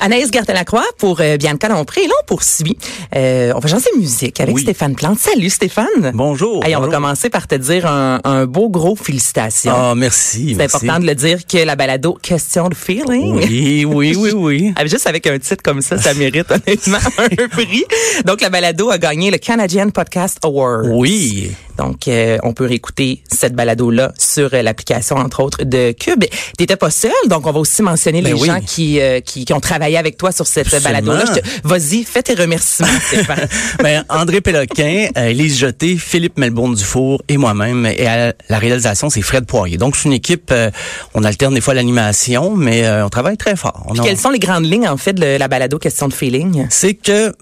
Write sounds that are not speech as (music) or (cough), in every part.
Anaïs Gertin-Lacroix pour euh, Bianca Lompré. Et là, on poursuit. Euh, on va chanter musique avec Oui. Stéphane Plante. Salut Stéphane. Bonjour. Hey, on va commencer par te dire un, un beau gros félicitations. Ah, merci. C'est important de le dire que la balado Question de feeling. Oui, oui, oui, (laughs) oui. Ah, Juste avec un titre comme ça, ça mérite honnêtement (laughs) un prix. Donc, la balado a gagné le Canadian Podcast Award. Oui. Donc, euh, on peut réécouter cette balado-là sur euh, l'application, entre autres, de Cube. T'étais pas seul, donc on va aussi mentionner Ben les oui. gens qui, euh, qui, qui ont travaillé avec toi sur cette balado-là. Te- Vas-y, fais tes remerciements, (laughs) Stéphane. Ben, André Péloquin, euh, Élise Jeté, Philippe Melbourne-Dufour et moi-même. Et à la réalisation, c'est Fred Poirier. Donc, c'est une équipe, euh, on alterne des fois l'animation, mais euh, on travaille très fort. On Puis a- quelles sont les grandes lignes, en fait, de la balado Question de feeling? c'est que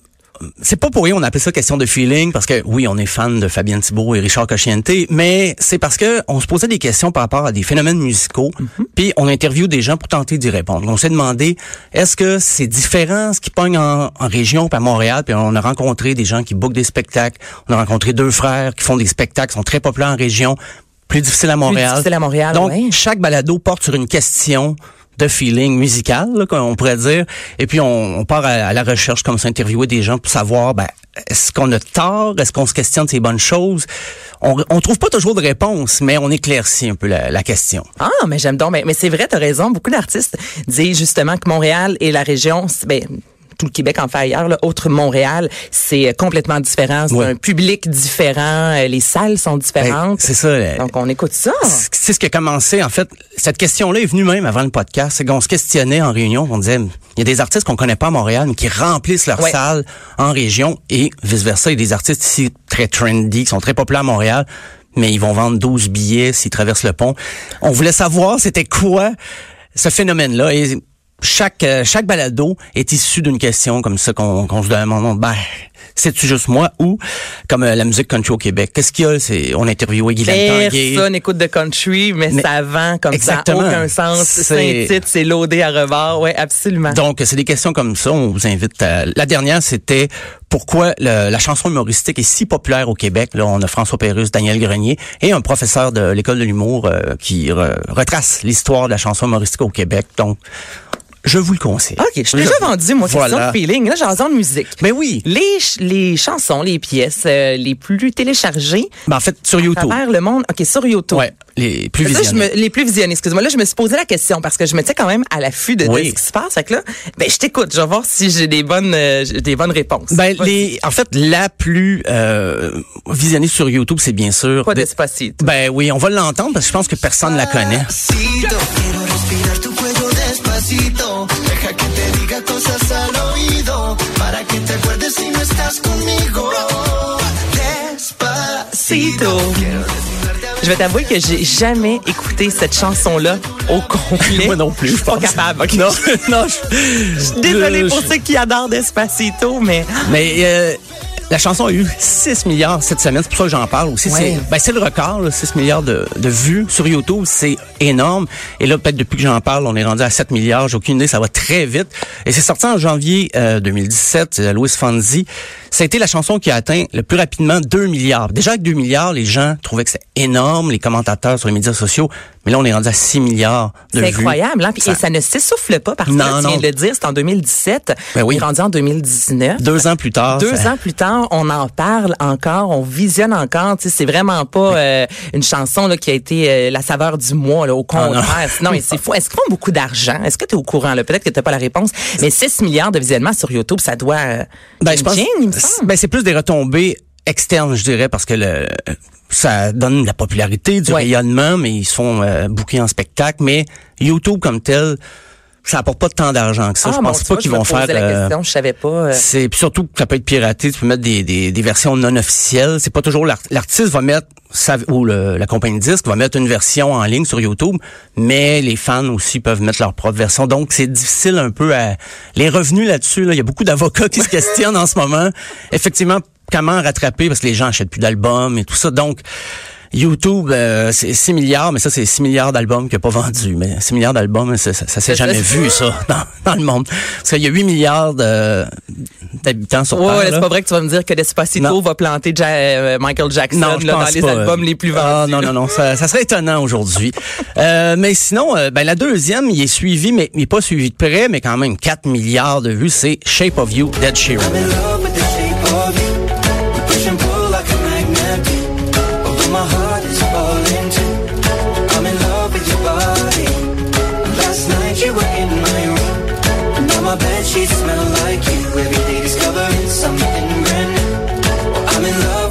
c'est pas pour rien on appelle ça question de feeling parce que oui on est fan de Fabienne Thibault et Richard Cochiente mais c'est parce que on se posait des questions par rapport à des phénomènes musicaux puis on interviewe des gens pour tenter d'y répondre. On s'est demandé est-ce que c'est différent ce qui pogne en, en région puis à Montréal puis on a rencontré des gens qui bookent des spectacles on a rencontré deux frères qui font des spectacles sont très populaires en région plus difficile à Montréal. difficile à Montréal, donc chaque balado porte sur une question de feeling musical, là, on pourrait dire. Et puis, on, on part à, à la recherche, comme ça, interviewer des gens pour savoir, ben, est-ce qu'on a tort? Est-ce qu'on se questionne ces bonnes choses? On, on trouve pas toujours de réponse, mais on éclaircit un peu la, la question. Ah, mais j'aime donc. Mais, mais c'est vrai, t'as raison. Beaucoup d'artistes disent justement que Montréal et la région, ben, tout le Québec en fait ailleurs, là, autre Montréal, c'est euh, complètement différent. C'est Ouais. un public différent. euh, Les salles sont Ben, différentes. c'est ça. la- Donc, on écoute ça. c'est ce qui a commencé. En fait, cette question-là est venue même avant le podcast. C'est qu'on se questionnait en réunion. On disait, il y a des artistes qu'on connaît pas à Montréal, mais qui remplissent leur Ouais. salle en région et vice-versa. Il y a des artistes ici très trendy, qui sont très populaires à Montréal, mais ils vont vendre 12 billets s'ils traversent le pont. On voulait savoir c'était quoi ce phénomène-là. Et chaque euh, chaque balado est issu d'une question comme ça qu'on se demande ben c'est-tu juste moi ou comme euh, la musique country au Québec? Qu'est-ce qu'il y a? C'est on a interviewé Guylaine Tanguay Personne écoute de country, mais, Mais- ça vend comme Exactement. ça. Aucun sens. C'est titre, c'est loadé à rebord. Ouais, absolument. Donc, c'est des questions comme ça. On vous invite. À... La dernière, c'était pourquoi le- la chanson humoristique est si populaire au Québec? Là, on a François Pérusse, Daniel Grenier et un professeur de l'école de l'humour euh, qui re- retrace l'histoire de la chanson humoristique au Québec. Donc, je vous le conseille. OK, je suis déjà vendu, moi, Voilà. question de feeling. Là, j'en de musique. Mais oui. Les, ch- les chansons, les pièces euh, les plus téléchargées Ben, en fait, sur à YouTube. travers le monde. OK, sur YouTube. Ouais, les plus Là, je visionnés. me- les plus visionnés, excuse-moi. Là, je me suis posé la question parce que je me tiens quand même à l'affût de, de Oui. ce qui se passe. Fait que là, ben, je t'écoute. Je vais voir si j'ai des bonnes, euh, j'ai des bonnes réponses. Ben, les, en fait, la plus euh, visionnée sur YouTube, c'est bien sûr. Pas de- Despacito. Ben oui, on va l'entendre parce que je pense que personne ne la connaît. Despacito. Deja que te diga cosas al oído. Para que te acuerdes si no estás conmigo. Despacito. Je vais t'avouer que j'ai jamais écouté cette chanson-là au complet. (laughs) Moi non plus, Je je suis pas pense. capable. ok? Non, (laughs) non, je, Désolée je- pour ceux qui adorent Despacito, mais Mais euh, la chanson a eu 6 milliards cette semaine, c'est pour ça que j'en parle aussi. Ouais. C'est ben, c'est le record, là, 6 milliards de, de vues sur YouTube, c'est énorme. Et là, peut-être depuis que j'en parle, on est rendu à 7 milliards, j'ai aucune idée, ça va très vite. Et c'est sorti en janvier euh, 2017, c'est Louis Fonzi. Ça a été la chanson qui a atteint le plus rapidement 2 milliards. Déjà avec 2 milliards, les gens trouvaient que c'était énorme, les commentateurs sur les médias sociaux. Mais là, on est rendu à 6 milliards de c'est vues. incroyable. Hein? Puis, Ça- Et ça ne s'essouffle pas parce que Non, tu viens non. de le dire, c'est en 2017. Ben oui. On est rendu en 2019. Deux ans plus tard. Deux ça- ans plus tard, on en parle encore, on visionne encore. Tu sais, c'est vraiment pas euh, une chanson là, qui a été euh, la saveur du mois, là, au Ah, contraire. (laughs) non, mais c'est fou. Est-ce qu'ils font beaucoup d'argent? Est-ce que tu es au courant? Peut-être que tu n'as pas la réponse. Mais 6 milliards de visionnements sur YouTube, ça doit... Euh, Ben, je pense, ching, il me semble. ben, c'est plus des retombées externes, je dirais, parce que le, ça donne de la popularité, du Ouais. rayonnement, mais ils se font euh, booker en spectacle. Mais YouTube comme tel, ça apporte pas tant d'argent que ça. Ah, je pense pas qu'ils vont faire. la euh, question, je savais pas. euh, c'est surtout que ça peut être piraté, tu peux mettre des, des, des versions non officielles. C'est pas toujours l'art- l'artiste va mettre sa, ou le- la compagnie de disque va mettre une version en ligne sur YouTube, mais les fans aussi peuvent mettre leur propre version. Donc c'est difficile un peu à les revenus là-dessus. Là, il y a beaucoup d'avocats qui se (laughs) questionnent en ce moment. Effectivement, comment rattraper parce que les gens achètent plus d'albums et tout ça. Donc YouTube, euh, c'est 6 milliards, mais ça, c'est 6 milliards d'albums qu'il n'a pas vendus. Mais 6 milliards d'albums, ça, ça, ça s'est jamais vu, ça, (laughs) dans, dans le monde. Parce qu'il y a 8 milliards d'habitants sur Ouais, Terre. ouais, c'est pas vrai que tu vas me dire que Despacito va planter Ja- euh, Michael Jackson Non, là, dans les pas. albums les plus vendus. Ah, non, non, non, ça, ça serait étonnant aujourd'hui. (laughs) Euh, mais sinon, euh, ben, la deuxième, il est suivi, mais il n'est pas suivi de près, mais quand même 4 milliards de vues, c'est Shape of You, Dead Sheeran. Bed sheets smell like you. Every day discovering something brand new. I'm in love.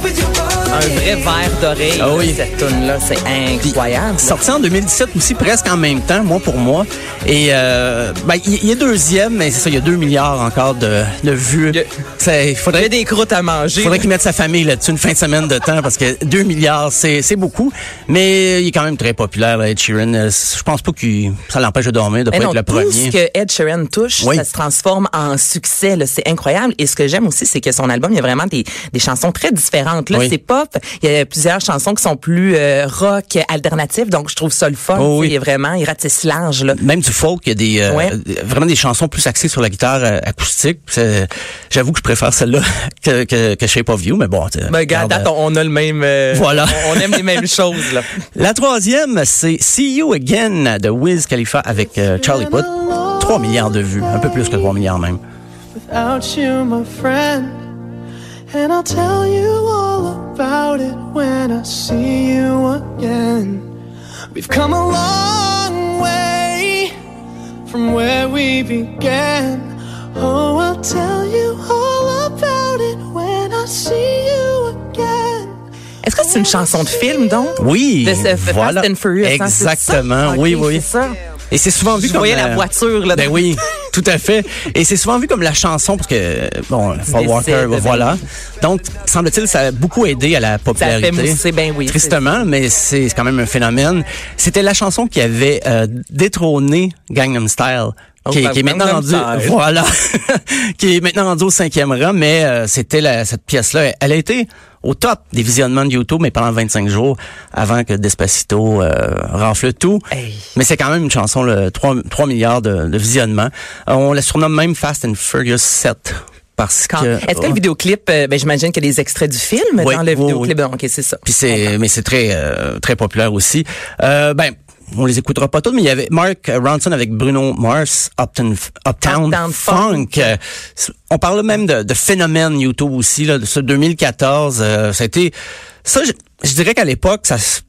Un vrai verre d'oreille, Ah oui. cette tune là c'est incroyable. Sorti en 2017 aussi, presque en même temps, moi pour moi. Et euh, ben, il il est deuxième, mais c'est ça, il y a 2 milliards encore de, de vues. Il Il y faudrait a des croûtes à manger. faudrait qu'il mette sa famille là-dessus une fin de semaine de temps parce que 2 milliards, c'est c'est beaucoup. Mais il est quand même très populaire, là, Ed Sheeran. Euh, Je pense pas que ça l'empêche de dormir, de Mais pas non, être le tout premier. ce que Ed Sheeran touche, Oui. ça se transforme en succès. là. C'est incroyable. Et ce que j'aime aussi, c'est que son album, il y a vraiment des, des chansons très différentes. Là, Oui. c'est pop. Il y a plusieurs chansons qui sont plus euh, rock, alternatives. Donc, je trouve ça le fun. Oh oui. Il est vraiment, il ratisse large. Là. Même du folk, il y a des euh, Ouais. vraiment des chansons plus axées sur la guitare euh, acoustique. J'avoue que je préfère celle-là (laughs) que, que, que Shape of You, mais bon. Ben, regarde, on a le même. euh, Voilà. On aime les mêmes (laughs) choses. Là. La troisième, c'est See You Again de Wiz Khalifa avec euh, Charlie Puth. 3 milliards de vues, un peu plus que 3 milliards même. without you, my friend. And I'll tell you all about it when I see you again. We've come a long way from where we began. Oh, I'll tell you all about it when I see you again. Est-ce que c'est une chanson de film, donc? Oui, De ce Fast voilà. and Furious, hein? Exactement, oui, oui. c'est ça. Et c'est souvent vu Je comme voyais la voiture, là. Ben oui, tout à fait. Et c'est souvent vu comme la chanson parce que bon, Paul Walker, ben voilà. Donc, semble-t-il, ça a beaucoup aidé à la Ça popularité. fait mousser, ben oui. Tristement, mais c'est c'est quand même un phénomène. C'était la chanson qui avait euh, détrôné Gangnam Style. Qui, qui est maintenant rendu, voilà, (laughs) qui est maintenant rendu au cinquième rang, mais euh, c'était la- cette pièce-là. Elle a été au top des visionnements de YouTube, mais pendant 25 jours avant que Despacito euh, renfle le tout. Hey. Mais c'est quand même une chanson, le 3, 3 milliards de, de visionnements. Euh, on la surnomme même Fast and Furious 7. Parce Quand- que... Est-ce que le vidéoclip, euh, ben, j'imagine qu'il y a des extraits du film Oui, dans le oui, vidéoclip? oui. Donc, ok, c'est ça. Puis c'est, mais c'est très, euh, très populaire aussi. Euh, ben, on les écoutera pas tous, mais il y avait Mark Ronson avec Bruno Mars, Uptown, Uptown, Uptown Funk. Funk. Euh, on parle même de, de phénomène YouTube aussi, là, de ce 2014. Euh, ça a été, ça, je, je dirais qu'à l'époque, ça se-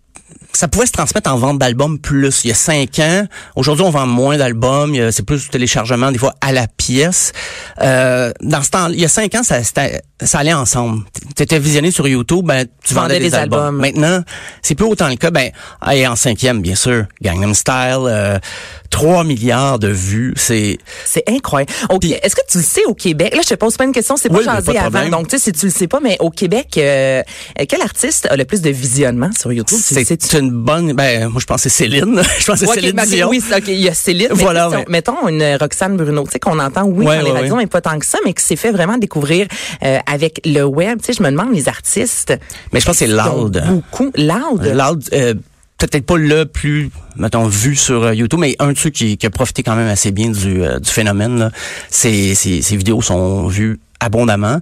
ça pouvait se transmettre en vente d'albums plus. Il y a cinq ans. Aujourd'hui, on vend moins d'albums. C'est plus du téléchargement, des fois à la pièce. Euh, dans ce temps, il y a cinq ans, ça allait ensemble. Tu étais visionné sur YouTube, ben, tu vendais, des, albums. Maintenant, c'est plus autant le cas. Ben, et en cinquième, bien sûr, Gangnam Style, euh, 3 milliards de vues. C'est C'est incroyable. OK. Puis- Est-ce que tu le sais au Québec? Là, je te pose pas une question, c'est pas Oui, avant. Donc, tu sais, si tu le sais pas, mais au Québec, euh, euh, quel artiste a le plus de visionnement sur YouTube? C'est une bonne. Ben, moi, je pense que c'est Céline. (laughs) je pense que c'est Ouais, Céline Dion. Oui, ok, il y a Céline. Voilà, ouais. Mettons une Roxane Bruno, tu sais, qu'on entend, oui, Ouais, dans les radios, mais pas tant que ça, mais qui s'est fait vraiment découvrir euh, avec le web. Tu sais, je me demande, les artistes. Mais je pense que c'est Loud. Beaucoup. Loud. Loud, euh, peut-être pas le plus, mettons, vu sur euh, YouTube, mais un de ceux qui, qui a profité quand même assez bien du, euh, du phénomène. Là. Ses, ses, ses vidéos sont vues abondamment.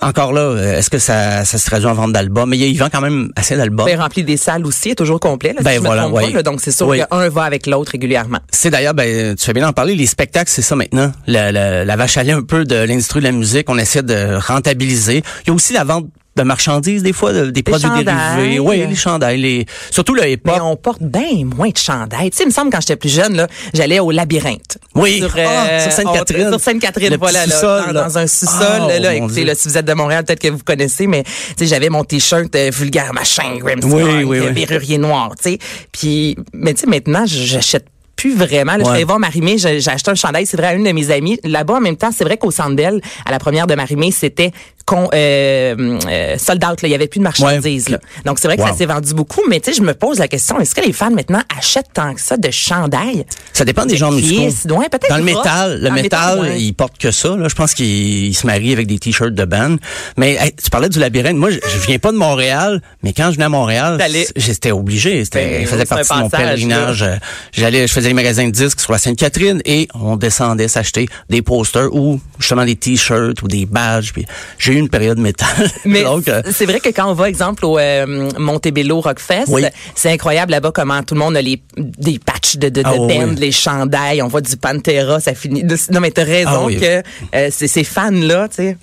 Encore là, euh, est-ce que ça, ça se traduit en vente d'albums? Mais il vend quand même assez d'albums. Ben, rempli des salles aussi, est toujours complet. Là, Ben, me voilà, pas, ouais. là. donc, c'est sûr qu'un va avec l'autre régulièrement. C'est d'ailleurs, ben, tu fais bien d'en parler, les spectacles, c'est ça maintenant. La, la, la vache à lait un peu de l'industrie de la musique, on essaie de rentabiliser. Il y a aussi la vente de marchandises, des fois, de- des produits dérivés. Oui, les chandails, les, surtout le hip-hop. Mais on porte bien moins de chandails. Tu sais, il me semble quand j'étais plus jeune, là, j'allais au labyrinthe. Oui, Sur, Ah, euh, sur Sainte-Catherine. Sur Sainte-Catherine, voilà, là, dans, là. dans un sous-sol. Là, oh, mon écoutez, là, si vous êtes de Montréal, peut-être que vous connaissez, mais tu sais, j'avais mon t-shirt euh, vulgaire machin, Grimm Oui, oui, euh, oui. verrurier noir, tu sais. Puis, mais tu sais, maintenant, j'achète plus vraiment. Là, Je Ouais. allée voir Marimé, j'ai acheté un chandail, c'est vrai, à une de mes amies. Là-bas, en même temps, c'est vrai qu'au Centre Bell, à la première de Marimé, c'était con, euh, euh, sold out. Là. Il y avait plus de marchandises. Ouais. Là. Donc, c'est vrai que Wow. ça s'est vendu beaucoup. Mais tu sais, je me pose la question, est-ce que les fans maintenant achètent tant que ça de chandail? Ça dépend des De genres musicaux. Ouais, Dans le métal, le métal, métal, ouais. il porte que ça. Là. Je pense qu'il il se marie avec des t-shirts de band. Mais hey, tu parlais du labyrinthe. Moi, je, je viens pas de Montréal, mais quand je venais à Montréal, j'étais obligé. C'était, Ben, faisait partie de mon pèlerinage. J'allais, je faisais les magasins de disques sur la Sainte-Catherine et on descendait s'acheter des posters ou justement des t-shirts ou des badges. Puis j'ai eu une période métal. (laughs) Mais euh, c'est vrai que quand on va, exemple, au euh, Montebello Rockfest, Oui. c'est incroyable là-bas comment tout le monde a les, des patchs de, de, de Ah oui, band, oui. les chandails, on voit du Pantera, ça finit. de- non, mais t'as raison Ah oui. que euh, c'est ces fans-là, tu sais,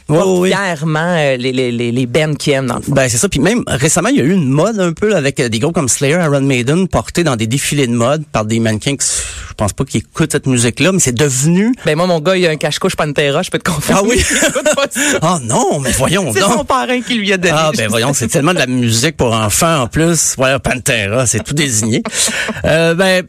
fièrement euh, les, les, les, les bands qui aiment, dans le fond. Ben c'est ça. Puis même récemment, il y a eu une mode un peu là, avec des groupes comme Slayer, Iron Maiden, portés dans des défilés de mode par des mannequins qui, je pense pas qu'ils écoutent cette musique-là, mais c'est devenu. Ben moi, mon gars, il a un cache-couche Pantera, je peux te confirmer. Ah oui? (laughs) Écoute. Oh non, mais voyons C'est son parrain qui lui a donné. Ah ben voyons, c'est tellement de la musique pour enfants en plus. Voilà, Pantera, c'est tout désigné. Euh, ben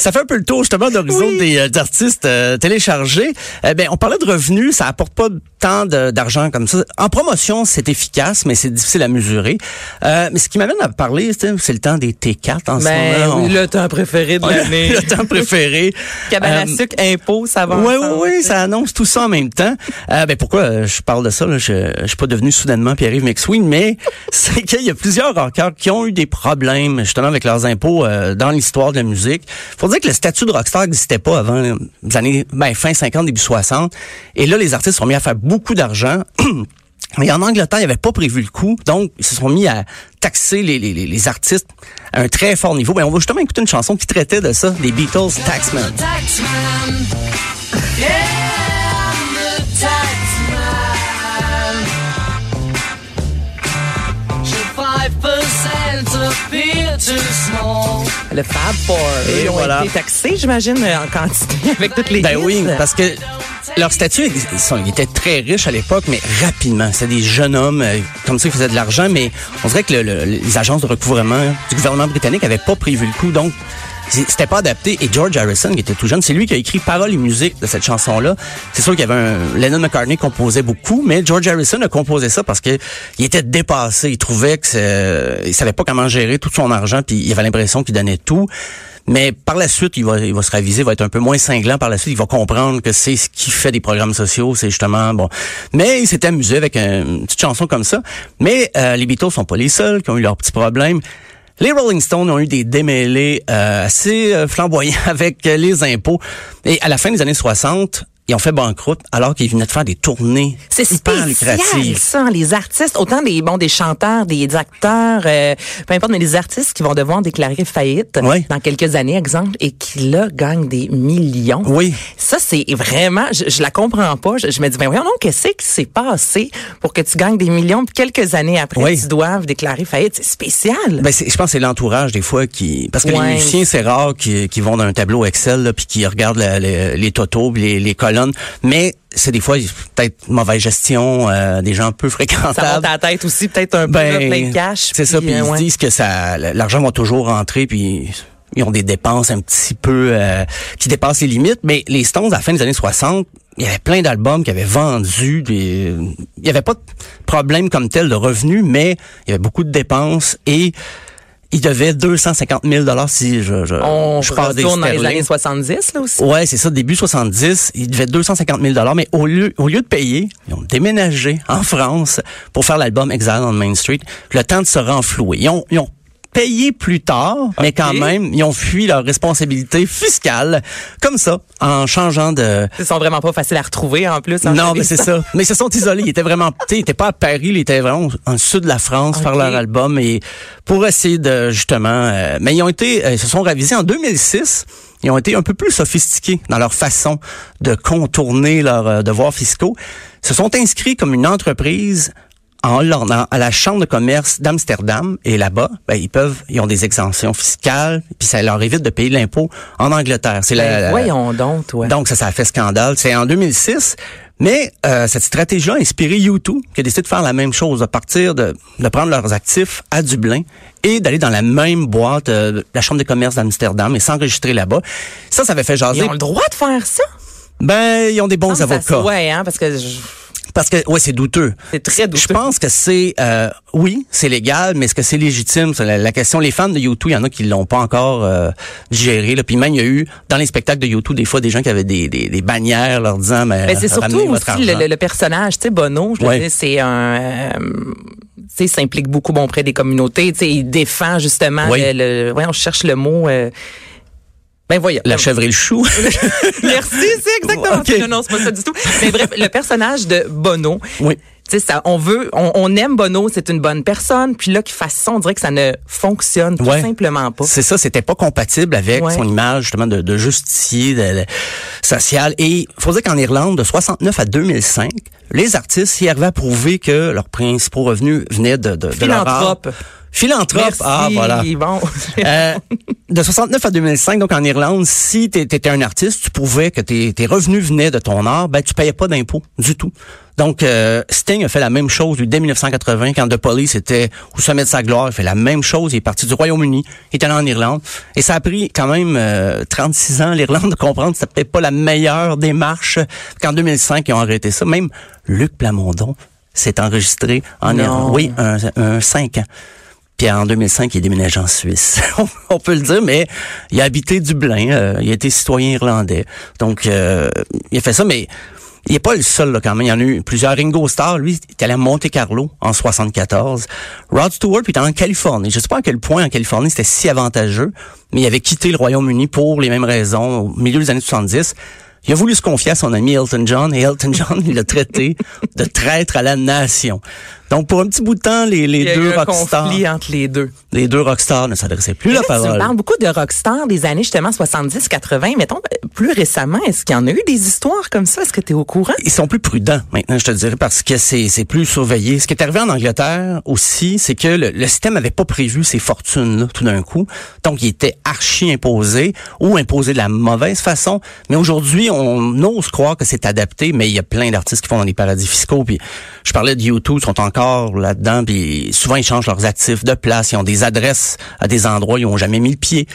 ça fait un peu le tour justement d'horizon Oui. des euh, artistes euh, téléchargés. Euh, ben on parlait de revenus, ça apporte pas tant d'argent comme ça. En promotion, c'est efficace, mais c'est difficile à mesurer. Euh, mais ce qui m'amène à parler, c'est le temps des T4 en Ben ce moment. oui, On- le temps préféré de (laughs) l'année. le temps préféré. (laughs) Cabane à Euh, sucre, impôt, ça va oui, oui, oui, ça annonce tout ça en même temps. Euh, ben pourquoi euh, je parle de ça là, je, je suis pas devenu soudainement Pierre-Yves McSween, mais (laughs) c'est qu'il y a plusieurs rockers qui ont eu des problèmes justement avec leurs impôts euh, dans l'histoire de la musique. Faut dire que le statut de rockstar n'existait pas avant les années ben, fin 50 début 60 et là les artistes sont mis à faire beaucoup d'argent. (clears throat) Mais en Angleterre, ils n'avaient pas prévu le coup, donc ils se sont mis à taxer les, les, les- artistes à un très fort niveau. Ben, on va justement écouter une chanson qui traitait de ça, des Beatles, Taxman. Le Fab Four. Et Ils ont voilà. été taxés, j'imagine, en quantité (laughs) avec toutes les Ben hits. oui, parce que leur statut, ils, sont- ils étaient très riches à l'époque, mais rapidement. C'était des jeunes hommes, euh, comme ça, ils faisaient de l'argent, mais on dirait que le- le- les agences de recouvrement du gouvernement britannique n'avaient pas prévu le coup, donc c'était pas adapté. Et George Harrison, qui était tout jeune, c'est lui qui a écrit paroles et musique de cette chanson-là. C'est sûr qu'il y avait un... Lennon McCartney composait beaucoup, mais George Harrison a composé ça parce que il était dépassé. Il trouvait que c'est- il savait pas comment gérer tout son argent, puis il avait l'impression qu'il donnait tout. Mais par la suite, il va, il va se raviser, il va être un peu moins cinglant. Par la suite, il va comprendre que c'est ce qui fait des programmes sociaux, c'est justement bon. Mais il s'est amusé avec un- une petite chanson comme ça. Mais euh, les Beatles sont pas les seuls qui ont eu leurs petits problèmes. Les Rolling Stones ont eu des démêlés euh, assez euh, flamboyants (laughs) avec euh, les impôts. Et à la fin des années 60, ils ont fait banqueroute alors qu'ils venaient de faire des tournées C'est hyper spécial, lucratives. ça, les artistes, autant des bon des chanteurs, des acteurs, euh, peu importe, mais les artistes qui vont devoir déclarer faillite Oui. dans quelques années, exemple, et qui là gagnent des millions. Oui. Ça, c'est vraiment, je, je la comprends pas. Je, je me dis, ben voyons donc, qu'est-ce qui s'est passé pour que tu gagnes des millions, puis quelques années après, Oui. tu doivent déclarer faillite? C'est spécial. Ben je pense que c'est l'entourage des fois qui parce que les musiciens c'est rare qui, qui vont dans un tableau Excel là, puis qui regardent la- les, les les, les colonnes mais c'est des fois peut-être mauvaise gestion euh, des gens un peu Ça monte fréquentables à la tête aussi, peut-être un peu, là, plein de cash. c'est ça puis, euh, ils se ouais. disent que ça l'argent va toujours rentrer puis ils ont des dépenses un petit peu euh, qui dépassent les limites mais les Stones à la fin des années 60 il y avait plein d'albums qui avaient vendu des il y avait pas de problème comme tel de revenus mais il y avait beaucoup de dépenses et ils devaient 250 000 dollars si je je, On je parle des dans les années 70, là aussi. Ouais, c'est ça, début 70, ils devaient 250 000 dollars, mais au lieu, au lieu de payer, ils ont déménagé en France pour faire l'album Exile on Main Street, le temps de se renflouer. Ils ont, ils ont payé plus tard, mais quand même, ils ont fui leur responsabilité fiscale, comme ça, en changeant de... Ils sont vraiment pas faciles à retrouver, en plus. en Non, fait, mais c'est ça. (laughs) Mais ils se sont isolés. Ils étaient vraiment, tu sais, ils étaient pas à Paris, ils étaient vraiment en sud de la France faire Ok. leur album et pour essayer de justement. euh, mais ils ont été, euh, ils se sont ravisés en 2006. Ils ont été un peu plus sophistiqués dans leur façon de contourner leurs euh, devoirs fiscaux. Ils se sont inscrits comme une entreprise en Hollande, à la chambre de commerce d'Amsterdam et là-bas, ben, ils peuvent, ils ont des exemptions fiscales, puis ça leur évite de payer l'impôt en Angleterre. C'est Ben, la- la- voyons donc, toi. donc, ça, ça a fait scandale. C'est en 2006. Mais euh, cette stratégie a inspiré YouTube, qui a décidé de faire la même chose, de partir de, de prendre leurs actifs à Dublin et d'aller dans la même boîte, euh, de la Chambre des commerces d'Amsterdam et s'enregistrer là-bas. Ça, ça avait fait jaser. Ils ont le droit de faire ça? Ben, ils ont des bons ça avocats. ouais, hein, parce que je- Parce que, ouais, c'est douteux. c'est très douteux. Je pense que c'est, euh, oui, c'est légal, mais est-ce que c'est légitime? C'est la, la question. Les fans de YouTube, il y en a qui l'ont pas encore euh, digéré. Là. Puis même, il y a eu, dans les spectacles de YouTube, des fois, des gens qui avaient des, des, des bannières leur disant, mais, Ben, c'est surtout ramenez votre aussi le, le- le personnage, tu sais, Bono, je Ouais. dire, c'est un... euh, tu sais, il s'implique beaucoup bon, auprès des communautés. Tu sais, il défend justement Oui. le, le- ouais, on cherche le mot. euh, ben voyons. La chèvre et le chou. (laughs) Merci, c'est exactement. Non, non, c'est pas ça du tout. Mais bref, le personnage de Bono. Oui. Tu sais, ça, on veut, on, on aime Bono, c'est une bonne personne. Puis là, qu'il fasse ça, on dirait que ça ne fonctionne tout Ouais. simplement pas. C'est ça, c'était pas compatible avec Ouais. son image justement de, de justicier de, de- social. Et faut dire qu'en Irlande, de 69 à 2005, les artistes y arrivaient à prouver que leurs principaux revenus venaient de, de, de leur art. Philanthrope. Merci. Ah, voilà. Bon. Euh, de 69 à 2005, donc en Irlande, si tu étais un artiste, tu prouvais que tes, tes revenus venaient de ton art, ben tu payais pas d'impôts du tout. Donc euh, Sting a fait la même chose lui, dès 1980 quand The Police était au sommet de sa gloire, il fait la même chose, il est parti du Royaume-Uni, il est allé en Irlande et ça a pris quand même euh, 36 ans l'Irlande de comprendre que c'était peut-être pas la meilleure démarche qu'en 2005 ils ont arrêté ça. Même Luc Plamondon s'est enregistré en. Irlande. Oui, un, un 5 ans. Puis en 2005, il est déménagé en Suisse. (laughs) On peut le dire, mais il a habité Dublin. euh, il a été citoyen irlandais. Donc, euh, il a fait ça, mais il n'est pas le seul là, quand même. Il y en a eu plusieurs. Ringo Starr, lui, est allé à Monte Carlo en 74. Rod Stewart, puis était en Californie. Je sais pas à quel point en Californie c'était si avantageux, mais il avait quitté le Royaume-Uni pour les mêmes raisons au milieu des années 70. Il a voulu se confier à son ami Elton John et Elton John (laughs) il l'a traité de traître à la nation. Donc pour un petit bout de temps, les, les Il y a eu deux un rockstars, conflit entre les deux. les deux rockstars ne s'adressaient plus la Là, Tu parole. parles beaucoup de rockstars des années justement 70-80. Mettons, euh, plus récemment, est-ce qu'il y en a eu des histoires comme ça? Est-ce que tu es au courant? Ils sont plus prudents maintenant, je te dirais, parce que c'est c'est plus surveillé. Ce qui est arrivé en Angleterre aussi, c'est que le, le système avait pas prévu ces fortunes-là tout d'un coup. Donc, il était archi imposé ou imposé de la mauvaise façon. Mais aujourd'hui, on ose croire que c'est adapté, mais il y a plein d'artistes qui font dans des paradis fiscaux. Puis, je parlais de YouTube, ils sont encore là-dedans. Puis, souvent, ils changent leurs actifs de place. Ils ont des adresses à des endroits où ils ont jamais mis le pied. Tu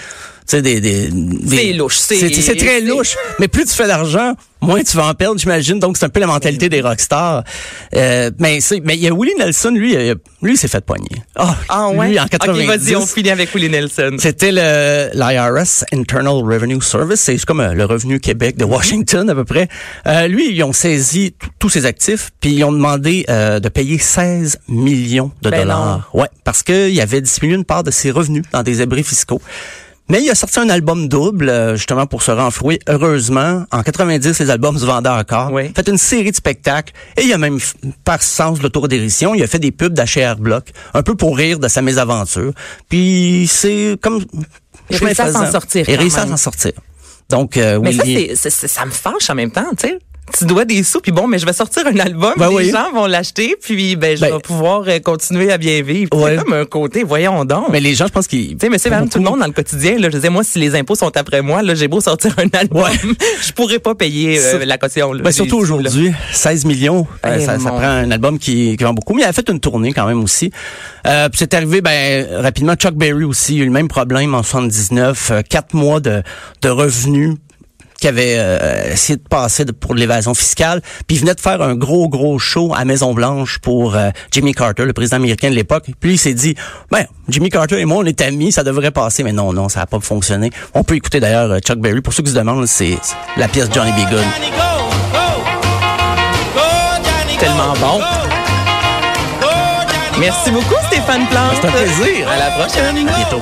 sais, des, des, des- C'est louche, c'est- très louche. Mais plus tu fais d'argent, moins tu vas en perdre, j'imagine. Donc, c'est un peu la mentalité des rockstars. Euh, mais c'est, mais il y a Willie Nelson, lui, lui, il s'est fait poigner. Ah, Ah ouais? Lui, en 90. Ok, vas-y, on finit avec Willie Nelson. C'était le l'IRS Internal Revenue Service, c'est comme euh, le revenu Québec de Washington à peu près. Euh, lui, ils ont saisi tous ses actifs, puis ils ont demandé euh, de payer 16 millions de Ben dollars. Ouais, parce qu'il avait dissimulé une part de ses revenus dans des abris fiscaux. Mais il a sorti un album double, euh, justement, pour se renflouer. Heureusement, en 90, les albums se vendaient encore. Oui. Fait une série de spectacles. Et il a même, par sens de l'autodérision, il a fait des pubs d'HR Block, un peu pour rire de sa mésaventure. Puis c'est comme... Il réussit à s'en sortir Il réussit à s'en sortir. Donc, euh, Mais ça, c'est- ça me fâche en même temps, tu sais. Tu dois des sous, puis bon, mais je vais sortir un album, Ben les oui. gens vont l'acheter, puis ben, je Ben- vais pouvoir euh, continuer à bien vivre. Ouais. C'est comme un côté, voyons donc. Mais les gens, je pense qu'ils... Tu sais, monsieur, madame, tout le monde dans le quotidien, là, je disais, moi, si les impôts sont après moi, là, j'ai beau sortir un album, Ouais. (laughs) je pourrais pas payer euh, la caution. Là, Ben, surtout aujourd'hui, 16 millions, euh, ça, ça prend un album qui, qui vend beaucoup. Mais il a fait une tournée quand même aussi. Euh, puis c'est arrivé ben rapidement. Chuck Berry aussi a eu le même problème en 79. euh, quatre mois de, de revenus qui avait euh, essayé de passer de- pour l'évasion fiscale, puis il venait de faire un gros gros show à Maison Blanche pour euh, Jimmy Carter, le président américain de l'époque. Puis il s'est dit, ben Jimmy Carter et moi on est amis, ça devrait passer, mais non non, ça n'a pas fonctionné. On peut écouter d'ailleurs euh, Chuck Berry pour ceux qui se demandent, c'est c'est la pièce Johnny B. Good. Tellement bon. Merci beaucoup, Stéphane Plante. C'est un plaisir. À la prochaine. À bientôt.